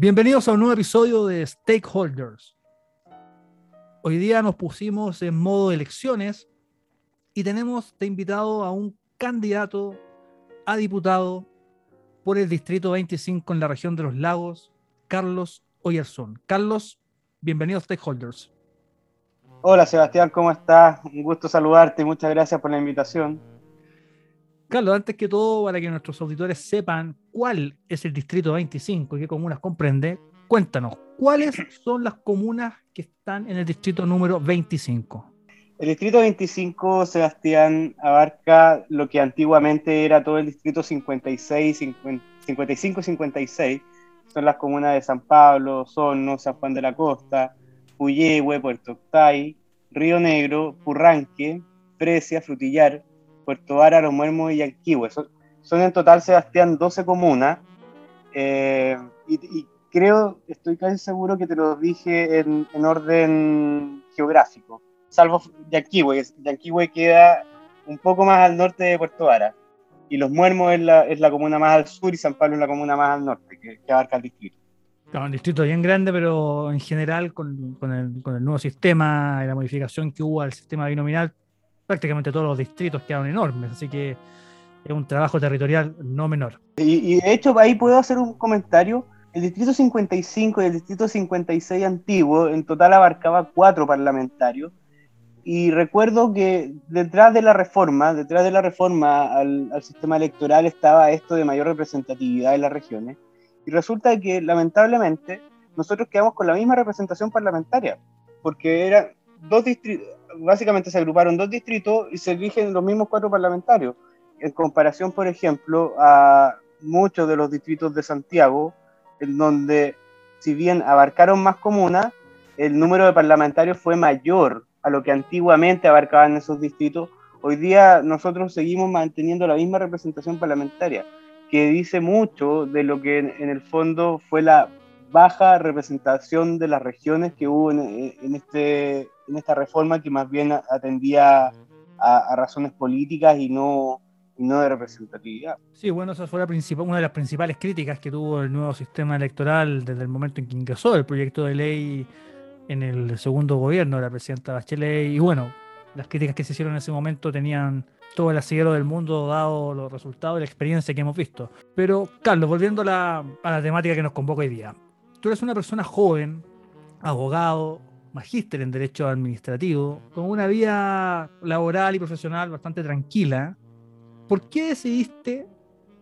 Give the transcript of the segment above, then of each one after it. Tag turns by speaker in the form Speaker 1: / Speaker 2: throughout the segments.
Speaker 1: Bienvenidos a un nuevo episodio de Stakeholders. Hoy día nos pusimos en modo elecciones y tenemos invitado a un candidato a diputado por el Distrito 25 en la región de los lagos, Carlos Oyarzún. Carlos, bienvenido a Stakeholders.
Speaker 2: Hola Sebastián, ¿cómo estás? Un gusto saludarte y muchas gracias por la invitación.
Speaker 1: Carlos, antes que todo, para que nuestros auditores sepan cuál es el Distrito 25 y qué comunas comprende, cuéntanos, ¿cuáles son las comunas que están en el Distrito número 25?
Speaker 2: El Distrito 25, Sebastián, abarca lo que antiguamente era todo el Distrito 56, 50, 55 y 56. Son las comunas de San Pablo, Osorno, San Juan de la Costa, Puyehue, Puerto Octay, Río Negro, Purranque, Precia, Frutillar, Puerto Vara, Los Muermos y Yanquihue. Son, son, en total, Sebastián, 12 comunas. Eh, y, y, creo, estoy casi seguro que te lo dije en, en orden geográfico, salvo Yanquihue. Yanquihue queda un poco más al norte de Puerto Vara. Y Los Muermos es la, es la comuna más al sur y San Pablo es la comuna más al norte, que, que abarca el distrito.
Speaker 1: Claro, un distrito bien grande, pero en general con, con, el, con, el, nuevo sistema la modificación que hubo al sistema binominal, prácticamente todos los distritos quedaron enormes, así que es un trabajo territorial no menor.
Speaker 2: Y, de hecho ahí puedo hacer un comentario. El distrito 55 y el distrito 56 antiguo en total abarcaba cuatro parlamentarios. Y recuerdo que detrás de la reforma, detrás de la reforma al, sistema electoral estaba esto de mayor representatividad en las regiones. Y resulta que lamentablemente nosotros quedamos con la misma representación parlamentaria, porque eran dos distritos, básicamente se agruparon dos distritos y se eligen los mismos cuatro parlamentarios, en comparación, por ejemplo, a muchos de los distritos de Santiago, en donde, si bien abarcaron más comunas, el número de parlamentarios fue mayor a lo que antiguamente abarcaban esos distritos. Hoy día nosotros seguimos manteniendo la misma representación parlamentaria, que dice mucho de lo que en, el fondo fue la baja representación de las regiones que hubo en, este, en esta reforma que más bien atendía a, a razones políticas y no, y no de representatividad.
Speaker 1: Sí, bueno, esa fue la principal, una de las principales críticas que tuvo el nuevo sistema electoral desde el momento en que ingresó el proyecto de ley en el segundo gobierno de la presidenta Bachelet. Y bueno, las críticas que se hicieron en ese momento tenían todo el asidero del mundo dado los resultados y la experiencia que hemos visto. Pero, Carlos, volviendo a la, a la temática que nos convoca hoy día. Tú eres una persona joven, abogado, magíster en Derecho Administrativo, con una vida laboral y profesional bastante tranquila. ¿Por qué decidiste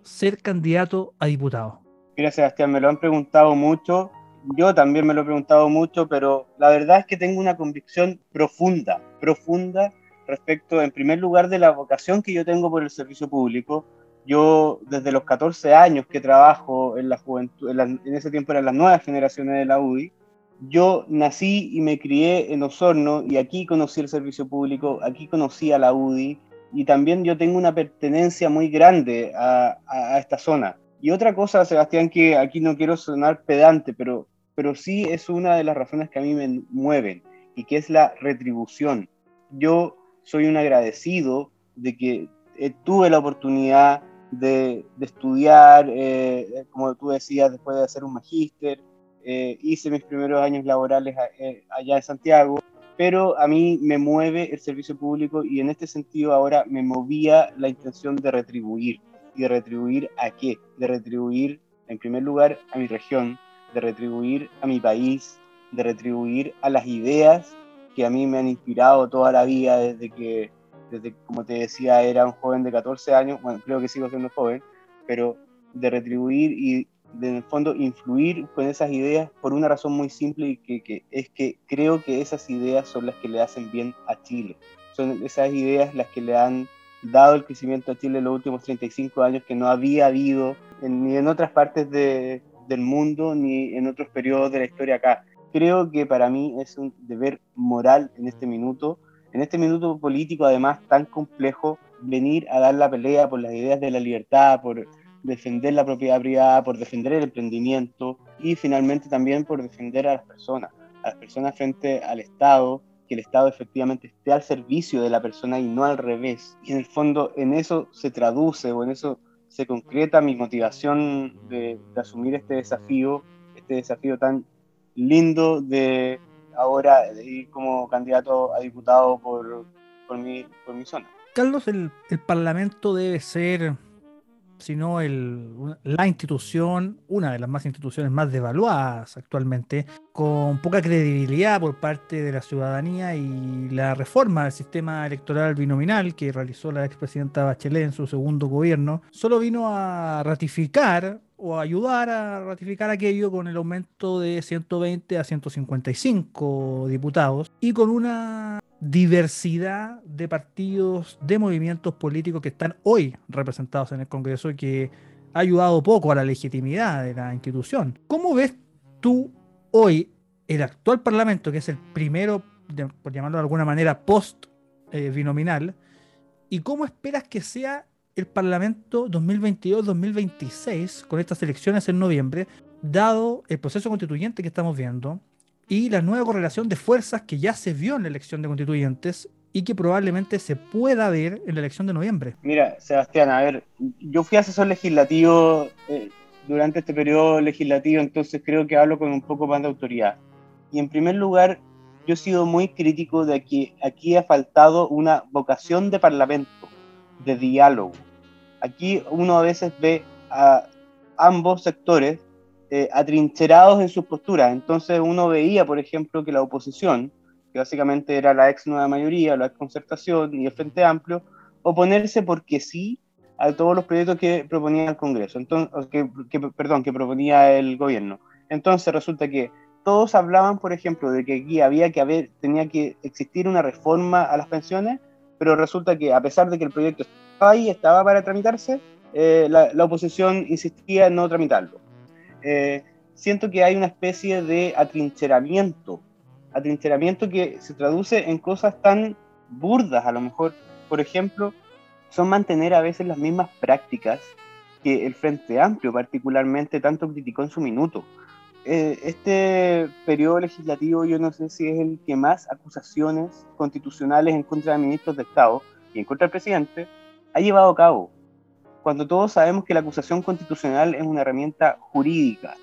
Speaker 1: ser candidato a diputado?
Speaker 2: Mira, Sebastián, me lo han preguntado mucho. Yo también me lo he preguntado mucho, pero la verdad es que tengo una convicción profunda, profunda respecto, en primer lugar, de la vocación que yo tengo por el servicio público. Yo, desde los 14 años que trabajo en la juventud, en, la, en ese tiempo eran las nuevas generaciones de la UDI, yo nací y me crié en Osorno y aquí conocí el servicio público, aquí conocí a la UDI y también yo tengo una pertenencia muy grande a, esta zona. Y otra cosa, Sebastián, que aquí no quiero sonar pedante, pero, pero sí es una de las razones que a mí me mueven y que es la retribución. Yo soy un agradecido de que eh, tuve la oportunidad de, de estudiar, eh, como tú decías, después de hacer un magíster, eh, hice mis primeros años laborales eh, allá en Santiago, pero a mí me mueve el servicio público y en este sentido ahora me movía la intención de retribuir. ¿Y de retribuir a qué? De retribuir, en primer lugar, a mi región, de retribuir a mi país, de retribuir a las ideas que a mí me han inspirado toda la vida desde que, desde, como te decía, era un joven de 14 años, bueno, creo que sigo siendo joven, pero de retribuir y de, en el fondo influir con esas ideas por una razón muy simple y que, que, es que creo que esas ideas son las que le hacen bien a Chile. Son esas ideas las que le han dado el crecimiento a Chile en los últimos 35 años que no había habido en, ni en otras partes de, del mundo ni en otros periodos de la historia acá. Creo que para mí es un deber moral en este minuto, en este minuto político además tan complejo, venir a dar la pelea por las ideas de la libertad, por defender la propiedad privada, por defender el emprendimiento y finalmente también por defender a las personas, a las personas frente al Estado, que el Estado efectivamente esté al servicio de la persona y no al revés. Y en el fondo en eso se traduce o en eso se concreta mi motivación de, asumir este desafío, este desafío tan lindo de ahora ir como candidato a diputado por, mi, por zona.
Speaker 1: Carlos, el Parlamento debe ser sino el, la institución, una de las más instituciones más devaluadas actualmente, con poca credibilidad por parte de la ciudadanía y la reforma del sistema electoral binominal que realizó la expresidenta Bachelet en su segundo gobierno, solo vino a ratificar o ayudar a ratificar aquello con el aumento de 120 a 155 diputados y con una diversidad de partidos, de movimientos políticos que están hoy representados en el Congreso y que ha ayudado poco a la legitimidad de la institución. ¿Cómo ves tú hoy el actual Parlamento, que es el primero, por llamarlo de alguna manera, post-binominal, y cómo esperas que sea el Parlamento 2022-2026 con estas elecciones en noviembre, dado el proceso constituyente que estamos viendo, y la nueva correlación de fuerzas que ya se vio en la elección de constituyentes y que probablemente se pueda ver en la elección de noviembre.
Speaker 2: Mira, Sebastián, a ver, yo fui asesor legislativo eh, durante este periodo legislativo, entonces creo que hablo con un poco más de autoridad. Y en primer lugar, yo he sido muy crítico de que aquí ha faltado una vocación de parlamento, de diálogo. Aquí uno a veces ve a ambos sectores eh, atrincherados en sus posturas. Entonces uno veía, por ejemplo, que la oposición, que básicamente era la ex nueva mayoría, la ex concertación y el Frente Amplio, oponerse porque sí a todos los proyectos que proponía el Congreso, entonces, que, perdón, que proponía el gobierno. Entonces resulta que todos hablaban, por ejemplo, de que aquí había que haber, tenía que existir una reforma a las pensiones, pero resulta que a pesar de que el proyecto estaba ahí, estaba para tramitarse, eh, la, la, oposición insistía en no tramitarlo. Eh, siento que hay una especie de atrincheramiento, atrincheramiento que se traduce en cosas tan burdas a lo mejor. Por ejemplo, son mantener a veces las mismas prácticas que el Frente Amplio particularmente tanto criticó en su minuto. Eh, este periodo legislativo yo no sé si es el que más acusaciones constitucionales en contra de ministros de Estado y en contra del presidente ha llevado a cabo cuando todos sabemos que la acusación constitucional es una herramienta jurídica,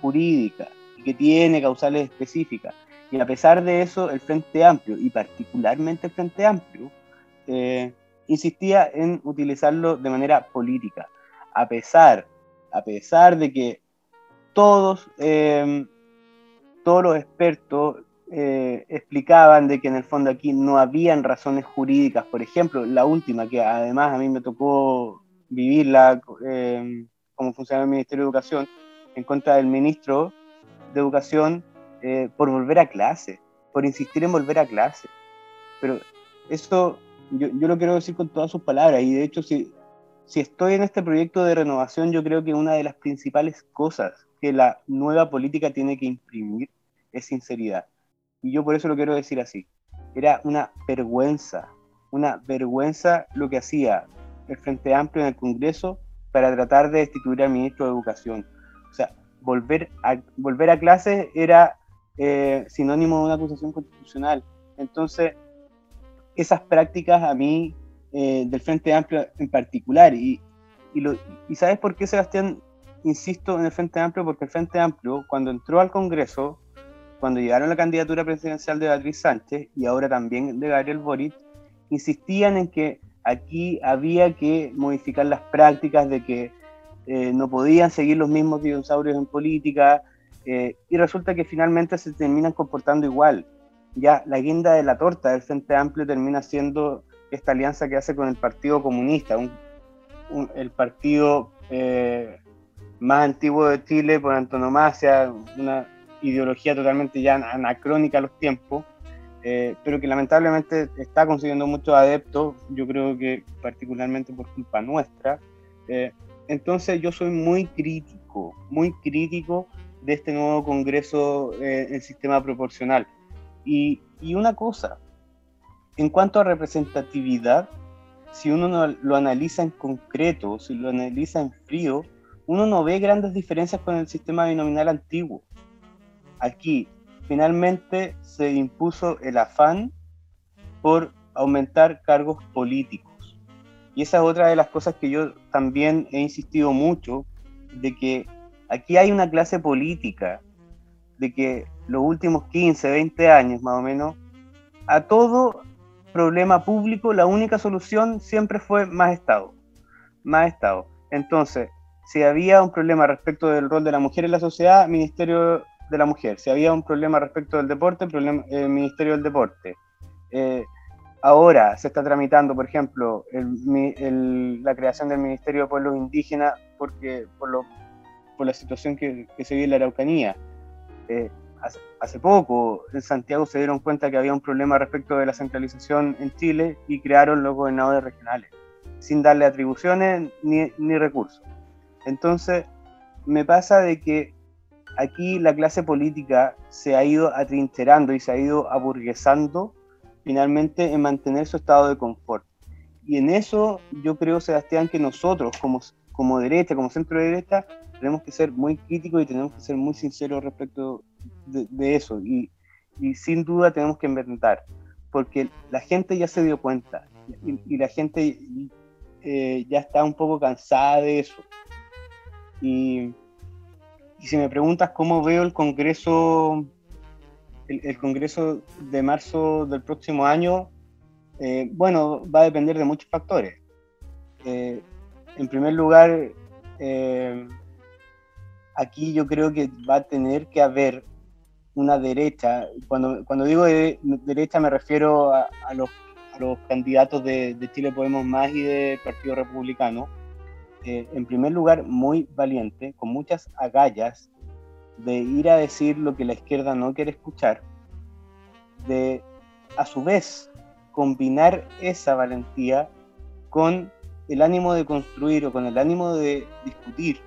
Speaker 2: jurídica, y que tiene causales específicas. Y a pesar de eso, el Frente Amplio, y particularmente el Frente Amplio, eh, insistía en utilizarlo de manera política, a pesar, a pesar de que todos, eh, todos los expertos eh, explicaban de que en el fondo aquí no habían razones jurídicas. Por ejemplo, la última, que además a mí me tocó vivirla eh, como funciona el Ministerio de Educación en contra del ministro de Educación eh, por volver a clase, por insistir en volver a clase. Pero eso yo, yo, lo quiero decir con todas sus palabras y de hecho si, si estoy en este proyecto de renovación yo creo que una de las principales cosas que la nueva política tiene que imprimir es sinceridad. Y yo por eso lo quiero decir así. Era una vergüenza, una vergüenza lo que hacía el Frente Amplio en el Congreso para tratar de destituir al ministro de Educación. O sea, volver a, volver a clases era eh, sinónimo de una acusación constitucional. Entonces, esas prácticas a mí, eh, del Frente Amplio en particular, y, y, lo, y ¿sabes por qué, Sebastián? Insisto en el Frente Amplio, porque el Frente Amplio, cuando entró al Congreso, cuando llegaron la candidatura presidencial de Beatriz Sánchez y ahora también de Gabriel Boric, insistían en que aquí había que modificar las prácticas de que eh, no podían seguir los mismos dinosaurios en política eh, y resulta que finalmente se terminan comportando igual. Ya la guinda de la torta del Frente Amplio termina siendo esta alianza que hace con el Partido Comunista, el partido eh, más antiguo de Chile por antonomasia, una ideología totalmente ya anacrónica a los tiempos, eh, pero que lamentablemente está consiguiendo muchos adeptos, yo creo que particularmente por culpa nuestra, eh, entonces yo soy muy crítico, muy crítico de este nuevo Congreso eh, en sistema proporcional. Y, y, una cosa, en cuanto a representatividad, si uno no, lo analiza en concreto, si lo analiza en frío, uno no ve grandes diferencias con el sistema binominal antiguo. Aquí, finalmente, se impuso el afán por aumentar cargos políticos. Y esa es otra de las cosas que yo también he insistido mucho, de que aquí hay una clase política, de que los últimos 15, 20 años más o menos, a todo problema público la única solución siempre fue más Estado, más Estado. Entonces, si había un problema respecto del rol de la mujer en la sociedad, Ministerio de la Mujer. Si había un problema respecto del deporte, problema, eh, Ministerio del Deporte. Eh, ahora se está tramitando, por ejemplo, el, el, la creación del Ministerio de Pueblos Indígenas porque, por, lo, por la situación que, que, se vive en la Araucanía. Eh, hace, hace, poco en Santiago se dieron cuenta que había un problema respecto de la centralización en Chile y crearon los gobernadores regionales, sin darle atribuciones ni, ni recursos. Entonces, me pasa de que aquí la clase política se ha ido atrincherando y se ha ido aburguesando finalmente en mantener su estado de confort. Y en eso yo creo, Sebastián, que nosotros como, como derecha, como centro de derecha, tenemos que ser muy críticos y tenemos que ser muy sinceros respecto de, de eso. Y, y, sin duda tenemos que inventar, porque la gente ya se dio cuenta y, y la gente eh, ya está un poco cansada de eso. Y, y, si me preguntas cómo veo el Congreso, el, Congreso de marzo del próximo año, eh, bueno, va a depender de muchos factores. Eh, en primer lugar, eh, aquí yo creo que va a tener que haber una derecha. Cuando, digo de, derecha me refiero a, los, candidatos de, de, Chile Podemos Más y del Partido Republicano. Eh, en primer lugar, muy valiente, con muchas agallas, de ir a decir lo que la izquierda no quiere escuchar, de a su vez combinar esa valentía con el ánimo de construir o con el ánimo de discutir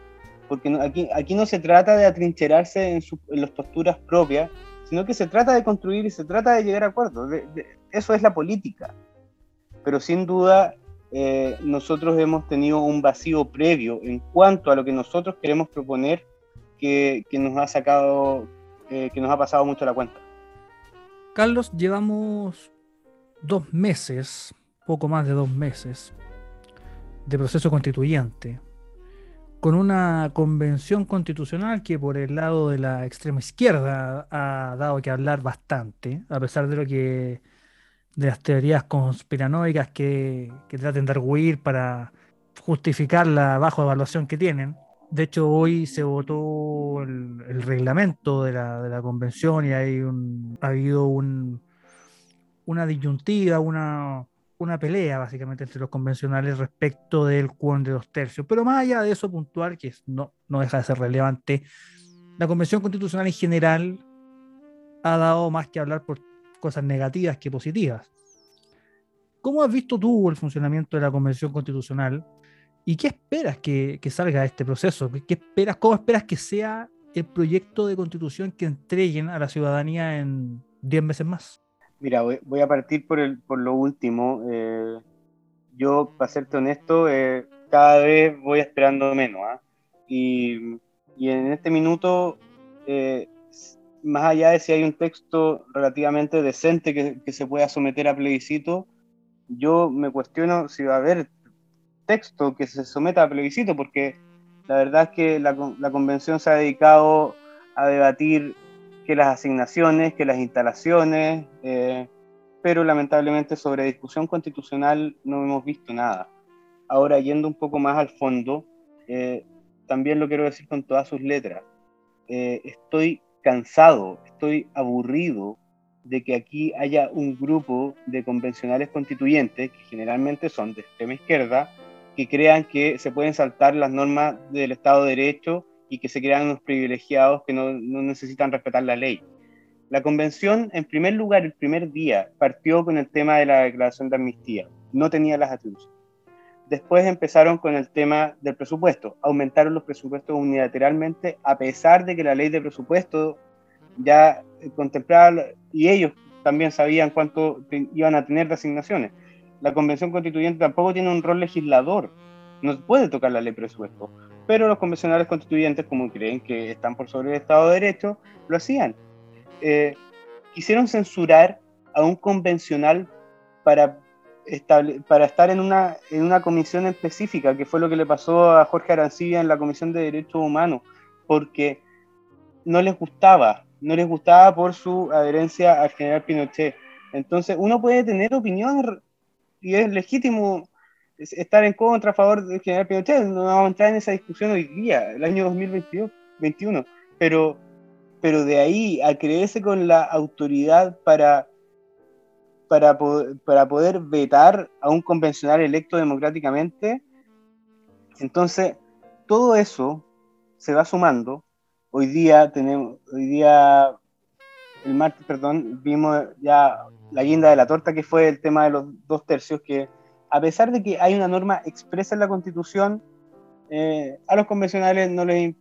Speaker 2: porque aquí, aquí no se trata de atrincherarse en, su, en, las posturas propias, sino que se trata de construir y se trata de llegar a acuerdos. Eso es la política. Pero sin duda eh, nosotros hemos tenido un vacío previo en cuanto a lo que nosotros queremos proponer que, nos ha sacado, eh, que nos ha pasado mucho la cuenta.
Speaker 1: Carlos, llevamos dos meses, poco más de dos meses, de proceso constituyente con una convención constitucional que por el lado de la extrema izquierda ha dado que hablar bastante, a pesar de lo que de las teorías conspiranoicas que, que traten de arguir para justificar la baja evaluación que tienen. De hecho, hoy se votó el, reglamento de la, de la, convención y hay un, ha habido un, una disyuntiva, una, una pelea básicamente entre los convencionales respecto del quórum de dos tercios. Pero más allá de eso puntual, que no, no deja de ser relevante, la Convención Constitucional en general ha dado más que hablar por cosas negativas que positivas. ¿Cómo has visto tú el funcionamiento de la Convención Constitucional y qué esperas que, que salga de este proceso? ¿Qué esperas, ¿Cómo esperas que sea el proyecto de constitución que entreguen a la ciudadanía en 10 meses más?
Speaker 2: Mira, voy, voy, a partir por, el, por lo último. Eh, yo, para serte honesto, eh, cada vez voy esperando menos. ¿eh? Y, y, en este minuto, eh, más allá de si hay un texto relativamente decente que, que, se pueda someter a plebiscito, yo me cuestiono si va a haber texto que se someta a plebiscito, porque la verdad es que la, la convención se ha dedicado a debatir que las asignaciones, que las instalaciones, eh, pero lamentablemente sobre discusión constitucional no hemos visto nada. Ahora, yendo un poco más al fondo, eh, también lo quiero decir con todas sus letras, eh, estoy cansado, estoy aburrido de que aquí haya un grupo de convencionales constituyentes, que generalmente son de extrema izquierda, que crean que se pueden saltar las normas del Estado de Derecho y que se crean unos privilegiados que no, no, necesitan respetar la ley. La convención, en primer lugar, el primer día, partió con el tema de la declaración de amnistía. No tenía las atribuciones. Después empezaron con el tema del presupuesto. Aumentaron los presupuestos unilateralmente, a pesar de que la ley de presupuesto ya contemplaba, y ellos también sabían cuánto iban a tener de asignaciones. La Convención Constituyente tampoco tiene un rol legislador, no puede tocar la ley de presupuesto, pero los convencionales constituyentes, como creen que están por sobre el Estado de Derecho, lo hacían. Eh, quisieron censurar a un convencional para para estar en una, en una comisión específica, que fue lo que le pasó a Jorge Arancibia en la Comisión de Derechos Humanos, porque no les gustaba, no les gustaba por su adherencia al general Pinochet. Entonces, uno puede tener opiniones y es legítimo estar en contra, a favor del general Pinochet, no vamos a entrar en esa discusión hoy día, el año 2021, pero, pero de ahí a creerse con la autoridad para para, para poder vetar a un convencional electo democráticamente. Entonces, todo eso se va sumando. Hoy día tenemos, hoy día, el martes, perdón, vimos ya la guinda de la torta, que fue el tema de los dos tercios, que a pesar de que hay una norma expresa en la Constitución, eh, a los convencionales no les,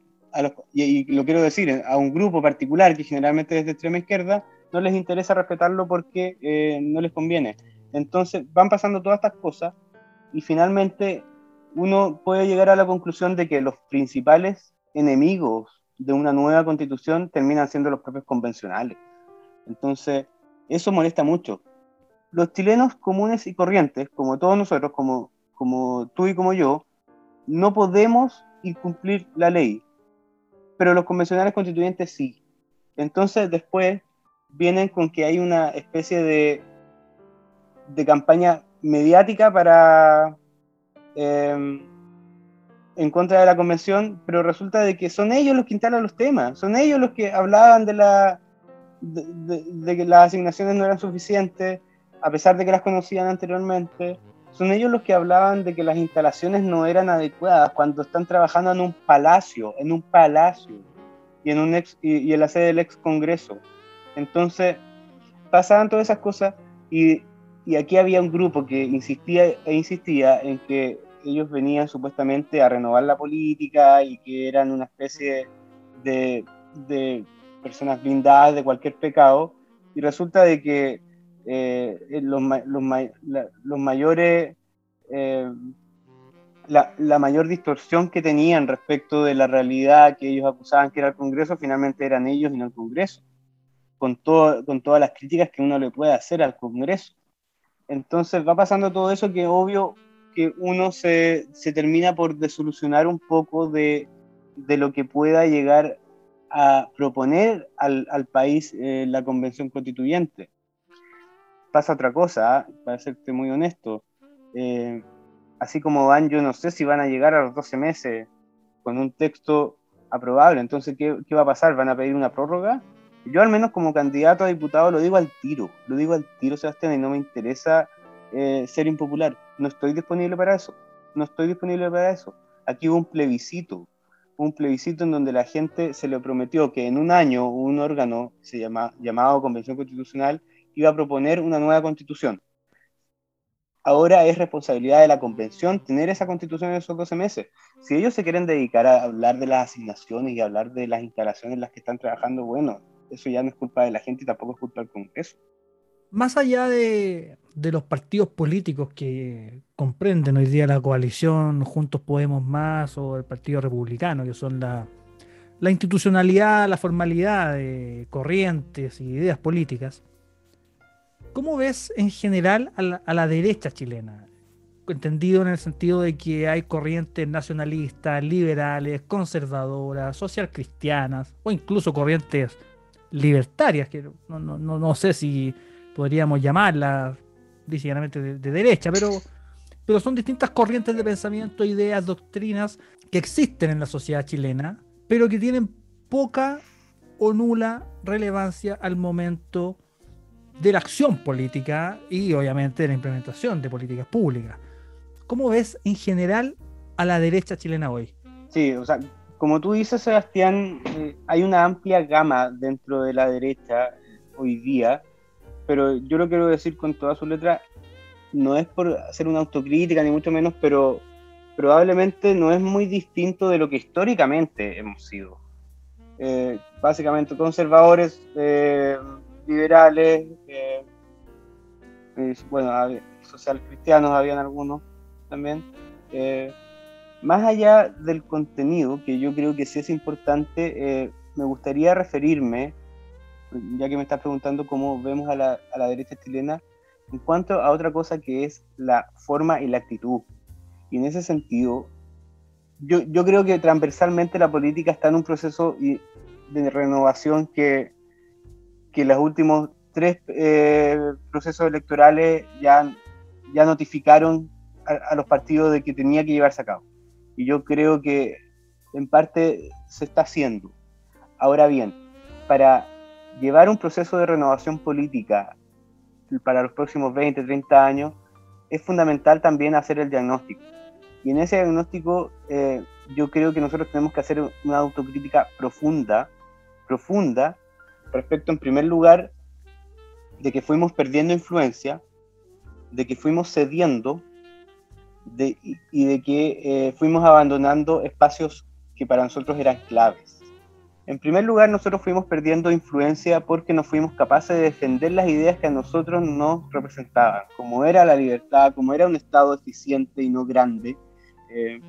Speaker 2: y, y, lo quiero decir, a un grupo particular que generalmente es de extrema izquierda, no les interesa respetarlo porque eh, no les conviene. Entonces van pasando todas estas cosas y finalmente uno puede llegar a la conclusión de que los principales enemigos de una nueva constitución terminan siendo los propios convencionales. Entonces, eso molesta mucho. Los chilenos comunes y corrientes, como todos nosotros, como, como tú y como yo, no podemos incumplir la ley, pero los convencionales constituyentes sí. Entonces, después vienen con que hay una especie de, de campaña mediática para em, en contra de la convención, pero resulta de que son ellos los que instalan los temas, son ellos los que hablaban de la de, que las asignaciones no eran suficientes, a pesar de que las conocían anteriormente, son ellos los que hablaban de que las instalaciones no eran adecuadas cuando están trabajando en un palacio, en un palacio y en un ex, y, y en la sede del ex Congreso. Entonces, pasaban todas esas cosas y, aquí había un grupo que insistía e insistía en que ellos venían supuestamente a renovar la política y que eran una especie de, personas blindadas de cualquier pecado. Y resulta de que eh, los, mayores, eh, la, la, mayor distorsión que tenían respecto de la realidad que ellos acusaban que era el Congreso, finalmente eran ellos y no el Congreso con, todo, con todas las críticas que uno le puede hacer al Congreso. Entonces va pasando todo eso que obvio que uno se, se termina por desolucionar un poco de, de, lo que pueda llegar a proponer al, al país eh, la convención constituyente. Pasa otra cosa, ¿ah? para serte muy honesto. Eh, así como van, yo no sé si van a llegar a los 12 meses con un texto aprobable. Entonces, ¿qué, qué va a pasar? ¿Van a pedir una prórroga? Yo al menos como candidato a diputado lo digo al tiro, lo digo al tiro, Sebastián, y no me interesa eh, ser impopular. No estoy disponible para eso, no estoy disponible para eso. Aquí hubo un plebiscito, un plebiscito en donde la gente se le prometió que en un año un órgano llamado Convención Constitucional iba a proponer una nueva constitución. Ahora es responsabilidad de la convención tener esa constitución en esos 12 meses. Si ellos se quieren dedicar a hablar de las asignaciones y hablar de las instalaciones en las que están trabajando, bueno, eso ya no es culpa de la gente y tampoco es culpa del Congreso.
Speaker 1: Más allá de, los partidos políticos que comprenden hoy día la coalición Juntos Podemos Más o el Partido Republicano, que son la, institucionalidad, la formalidad de corrientes y ideas políticas, ¿cómo ves en general a la, a la derecha chilena? entendido en el sentido de que hay corrientes nacionalistas, liberales, conservadoras, social cristianas o incluso corrientes libertarias, que no, no, no, sé si podríamos llamarlas básicamente de, derecha, pero, pero son distintas corrientes de pensamiento, ideas, doctrinas que existen en la sociedad chilena, pero que tienen poca o nula relevancia al momento de la acción política y obviamente de la implementación de políticas públicas. ¿Cómo ves en general a la derecha chilena hoy?
Speaker 2: Sí, o sea, como tú dices, Sebastián, eh, hay una amplia gama dentro de la derecha hoy día, pero yo lo quiero decir con toda su letra, no es por hacer una autocrítica ni mucho menos, pero probablemente no es muy distinto de lo que históricamente hemos sido. Eh, básicamente conservadores, eh, liberales, eh, bueno, social cristianos habían algunos también. Más allá del contenido, que yo creo que sí es importante, me gustaría referirme, ya que me estás preguntando cómo vemos a la, derecha chilena, en cuanto a otra cosa que es la forma y la actitud. Y en ese sentido, yo, yo creo que transversalmente la política está en un proceso de renovación que, que los últimos tres eh, procesos electorales ya, ya notificaron a, los partidos de que tenía que llevarse a cabo. Y yo creo que en parte se está haciendo. Ahora bien, para llevar un proceso de renovación política para los próximos 20, 30 años, es fundamental también hacer el diagnóstico. Y en ese diagnóstico eh, yo creo que nosotros tenemos que hacer una autocrítica profunda, profunda, respecto en primer lugar de que fuimos perdiendo influencia, de que fuimos cediendo de, y, de que eh, fuimos abandonando espacios que para nosotros eran claves. En primer lugar, nosotros fuimos perdiendo influencia porque no fuimos capaces de defender las ideas que a nosotros nos representaban, como era la libertad, como era un Estado eficiente y no grande, eh,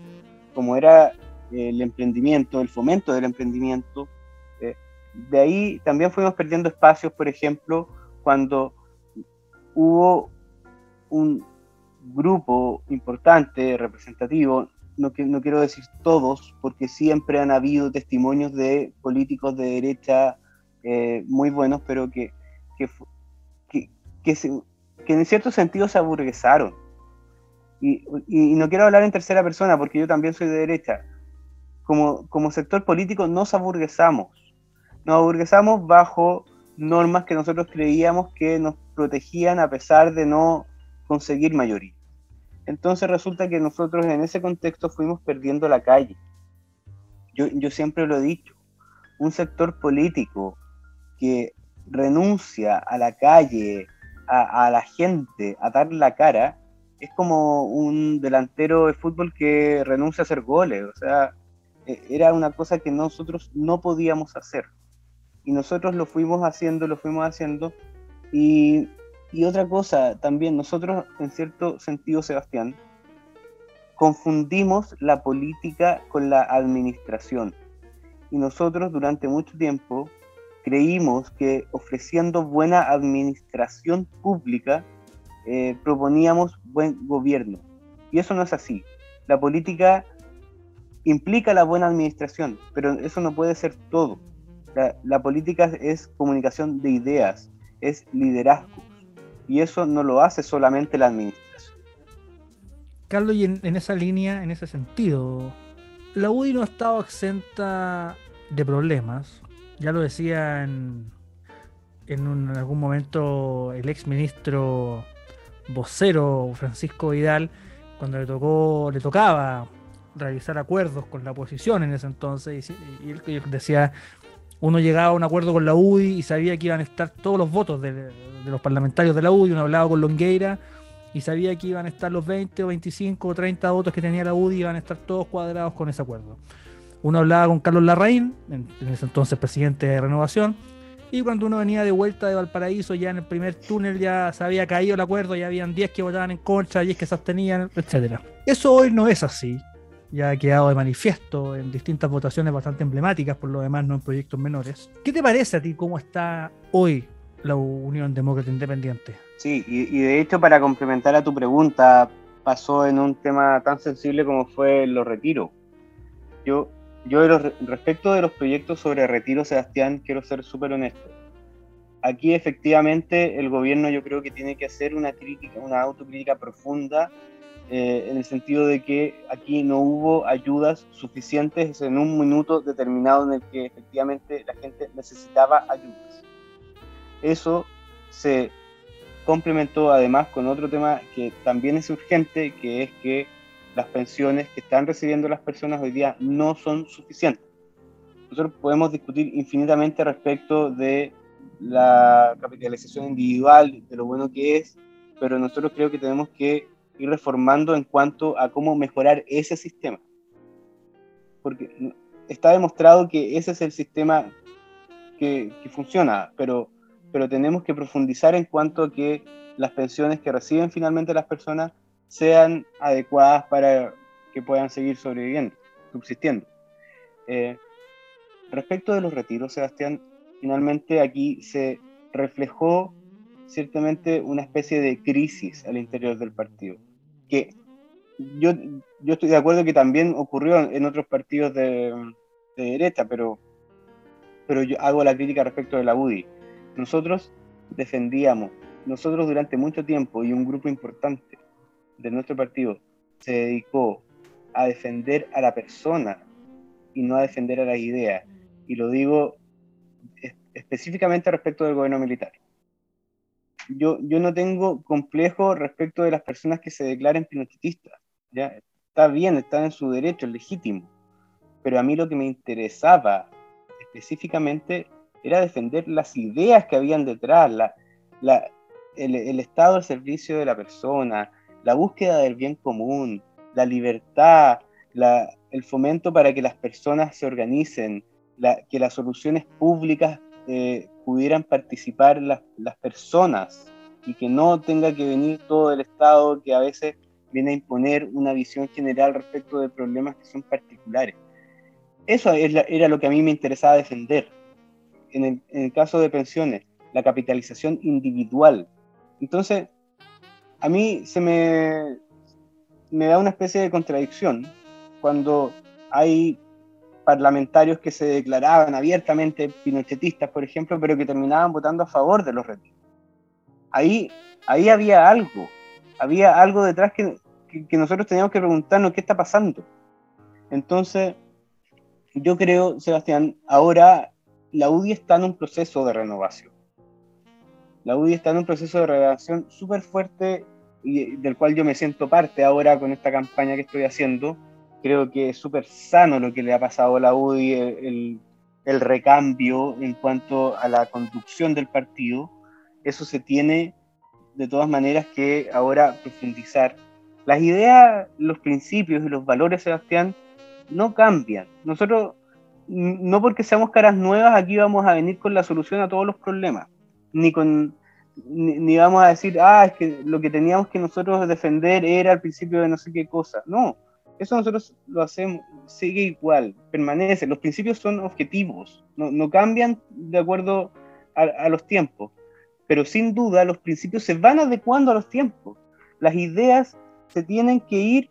Speaker 2: como era eh, el emprendimiento, el fomento del emprendimiento. Eh, de ahí también fuimos perdiendo espacios, por ejemplo, cuando hubo un grupo importante, representativo, no, no quiero decir todos, porque siempre han habido testimonios de políticos de derecha muy buenos, pero que, que, que, que en cierto sentido se aburguesaron. Y, no quiero hablar en tercera persona porque yo también soy de derecha, como, como sector político nos aburguesamos, nos aburguesamos bajo normas que nosotros creíamos que nos protegían a pesar de no conseguir mayoría. Entonces resulta que nosotros en ese contexto fuimos perdiendo la calle. Yo, yo siempre lo he dicho, un sector político que renuncia a la calle, a, a la gente, a dar la cara, es como un delantero de fútbol que renuncia a hacer goles, o sea, e, era una cosa que nosotros no podíamos hacer. Y nosotros lo fuimos haciendo, lo fuimos haciendo. Y, y otra cosa también, nosotros en cierto sentido, Sebastián, confundimos la política con la administración. Y nosotros durante mucho tiempo creímos que ofreciendo buena administración pública, eh, proponíamos buen gobierno. Y eso no es así. La política implica la buena administración, pero eso no puede ser todo. La, política es comunicación de ideas, es liderazgo. Y eso no lo hace solamente la administración.
Speaker 1: Carlos, y en, esa línea, en ese sentido, la UDI no ha estado exenta de problemas. Ya lo decía en, en algún momento el ex ministro vocero Francisco Vidal, cuando le tocó, le tocaba realizar acuerdos con la oposición en ese entonces, y, él decía, uno llegaba a un acuerdo con la UDI y sabía que iban a estar todos los votos de, los parlamentarios de la UDI, uno hablaba con Longueira y sabía que iban a estar los 20 o 25 o 30 votos que tenía la UDI, iban a estar todos cuadrados con ese acuerdo. Uno hablaba con Carlos Larraín, en ese entonces presidente de Renovación, y cuando uno venía de vuelta de Valparaíso, ya en el primer túnel ya se había caído el acuerdo, ya habían 10 que votaban en contra, 10 que se abstenían, etc. Eso hoy no es así. Ya ha quedado de manifiesto en distintas votaciones bastante emblemáticas, por lo demás, no en proyectos menores. ¿Qué te parece a ti cómo está hoy la Unión Demócrata Independiente?
Speaker 2: Sí, y, de hecho, para complementar a tu pregunta, pasó en un tema tan sensible como fue los retiros. Yo yo respecto de los proyectos sobre retiro, Sebastián, quiero ser súper honesto. Aquí efectivamente el gobierno yo creo que tiene que hacer una crítica, una autocrítica profunda eh, en el sentido de que aquí no hubo ayudas suficientes en un minuto determinado en el que efectivamente la gente necesitaba ayudas. Eso se complementó además con otro tema que también es urgente, que es que las pensiones que están recibiendo las personas hoy día no son suficientes. Nosotros podemos discutir infinitamente respecto de la capitalización individual, de lo bueno que es, pero nosotros creo que tenemos que ir reformando en cuanto a cómo mejorar ese sistema. Porque está demostrado que ese es el sistema que, funciona, pero, pero tenemos que profundizar en cuanto a que las pensiones que reciben finalmente las personas sean adecuadas para que puedan seguir sobreviviendo, subsistiendo. Eh, respecto de los retiros, Sebastián, finalmente aquí se reflejó ciertamente una especie de crisis al interior del partido, que yo, yo estoy de acuerdo que también ocurrió en otros partidos de, de derecha, pero, pero yo hago la crítica respecto de la UDI. Nosotros defendíamos, nosotros durante mucho tiempo y un grupo importante de nuestro partido se dedicó a defender a la persona y no a defender a las ideas. Y lo digo específicamente respecto del gobierno militar. Yo, yo no tengo complejo respecto de las personas que se declaren pinochetistas. ¿ya? Está bien, están en su derecho, es legítimo. Pero a mí lo que me interesaba específicamente era defender las ideas que habían detrás, la, la, el, estado al servicio de la persona, la búsqueda del bien común, la libertad, la, el fomento para que las personas se organicen, que las soluciones públicas eh, pudieran participar las, las, personas y que no tenga que venir todo el Estado que a veces viene a imponer una visión general respecto de problemas que son particulares. Eso era lo que a mí me interesaba defender. En el caso de pensiones, la capitalización individual. Entonces, a mí se me, me da una especie de contradicción cuando hay parlamentarios que se declaraban abiertamente pinochetistas, por ejemplo, pero que terminaban votando a favor de los retiros. Ahí, ahí había algo, había algo detrás que, que, que nosotros teníamos que preguntarnos qué está pasando. Entonces, yo creo, Sebastián, ahora la UDI está en un proceso de renovación. La UDI está en un proceso de renovación súper fuerte y del cual yo me siento parte ahora con esta campaña que estoy haciendo. Creo que es súper sano lo que le ha pasado a la UDI, el, el, recambio en cuanto a la conducción del partido. Eso se tiene de todas maneras que ahora profundizar. Las ideas, los principios y los valores, Sebastián, no cambian. Nosotros, no porque seamos caras nuevas, aquí vamos a venir con la solución a todos los problemas, ni con ni, ni, vamos a decir, ah, es que lo que teníamos que nosotros defender era al principio de no sé qué cosa. No, eso nosotros lo hacemos, sigue igual, permanece. Los principios son objetivos, no, no cambian de acuerdo a, los tiempos, pero sin duda los principios se van adecuando a los tiempos. Las ideas se tienen que ir,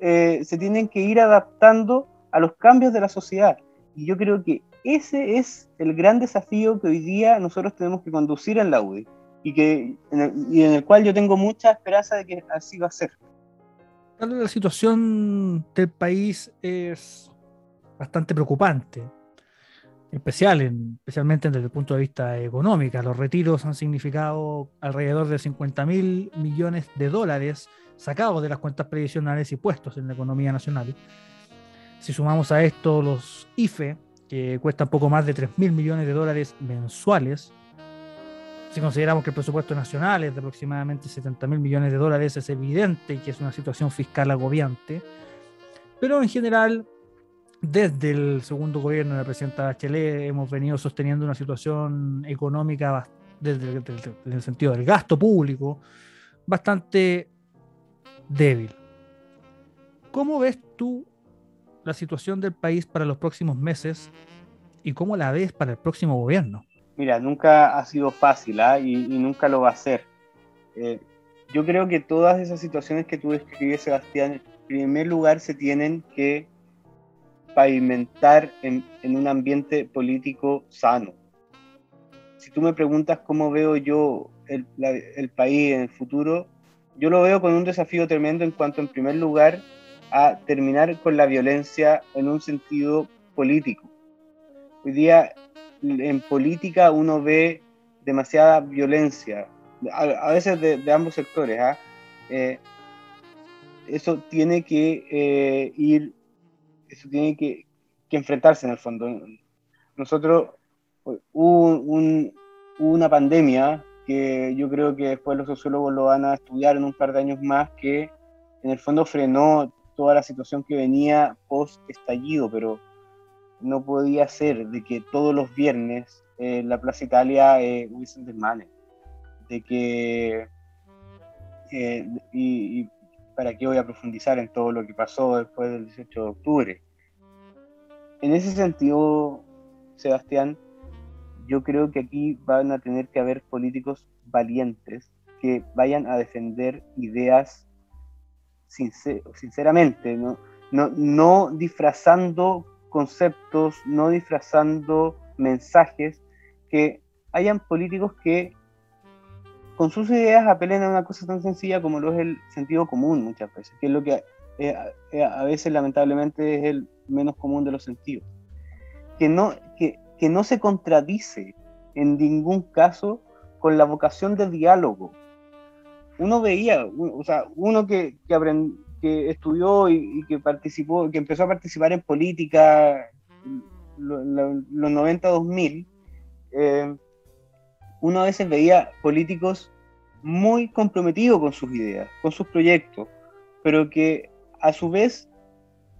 Speaker 2: eh, se tienen que ir adaptando a los cambios de la sociedad. Y yo creo que ese es el gran desafío que hoy día nosotros tenemos que conducir en la UDI y, que, en el, y en el cual yo tengo mucha esperanza de que así va a ser.
Speaker 1: La situación del país es bastante preocupante, especial en, especialmente desde el punto de vista económico. Los retiros han significado alrededor de 50 mil millones de dólares sacados de las cuentas previsionales y puestos en la economía nacional. Si sumamos a esto los IFE, que cuesta poco más de 3 mil millones de dólares mensuales. Si consideramos que el presupuesto nacional es de aproximadamente 70 mil millones de dólares, es evidente que es una situación fiscal agobiante. Pero en general, desde el segundo gobierno de la presidenta Bachelet hemos venido sosteniendo una situación económica desde, desde, desde el sentido del gasto público bastante débil. ¿Cómo ves tú la situación del país para los próximos meses y cómo la ves para el próximo gobierno?
Speaker 2: Mira, nunca ha sido fácil ¿eh? y, y, nunca lo va a ser. Eh, yo creo que todas esas situaciones que tú describes, Sebastián, en primer lugar se tienen que pavimentar en, en un ambiente político sano. Si tú me preguntas cómo veo yo el, la, el país en el futuro, yo lo veo con un desafío tremendo en cuanto, en primer lugar, a terminar con la violencia en un sentido político. Hoy día en política uno ve demasiada violencia, a, a veces de, de, ambos sectores. ¿eh? Eh, eso tiene que eh, ir, eso tiene que, que, enfrentarse en el fondo. Nosotros hubo, un, una pandemia que yo creo que después los sociólogos lo van a estudiar en un par de años más, que en el fondo frenó toda la situación que venía post estallido, pero no podía ser de que todos los viernes eh, la Plaza Italia eh, hubiesen desmanes, de que eh, y, y, para qué voy a profundizar en todo lo que pasó después del 18 de octubre. En ese sentido, Sebastián, yo creo que aquí van a tener que haber políticos valientes que vayan a defender ideas sincer sinceramente, ¿no? No, no disfrazando conceptos, no disfrazando mensajes, que hayan políticos que con sus ideas apelen a una cosa tan sencilla como lo es el sentido común muchas veces, que es lo que eh, eh, a veces lamentablemente es el menos común de los sentidos. Que no, que, que no se contradice en ningún caso con la vocación de diálogo. Uno veía, o sea, uno que, que, que estudió y, que participó, que empezó a participar en política lo, lo, los 90-2000, eh, uno a veces veía políticos muy comprometidos con sus ideas, con sus proyectos, pero que a su vez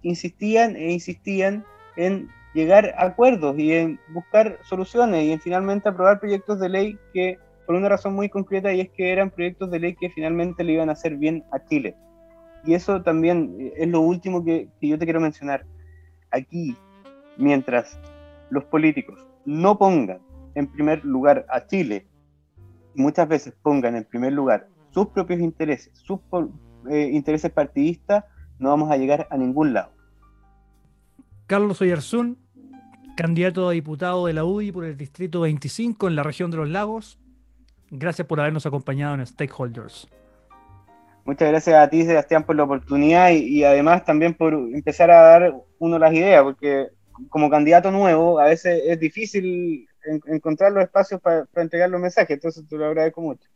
Speaker 2: insistían e insistían en llegar a acuerdos y en buscar soluciones y en finalmente aprobar proyectos de ley que por una razón muy concreta y es que eran proyectos de ley que finalmente le iban a hacer bien a Chile. Y eso también es lo último que, yo te quiero mencionar. Aquí, mientras los políticos no pongan en primer lugar a Chile muchas veces pongan en primer lugar sus propios intereses, sus eh, intereses partidistas, no vamos a llegar a ningún lado.
Speaker 1: Carlos Oyarzún, candidato a diputado de la UDI por el distrito 25 en la región de los lagos. Gracias por habernos acompañado en Stakeholders.
Speaker 2: Muchas gracias a ti, Sebastián, por la oportunidad y, además también por empezar a dar uno las ideas, porque como candidato nuevo a veces es difícil en, encontrar los espacios para, para entregar los mensajes, entonces te lo agradezco mucho.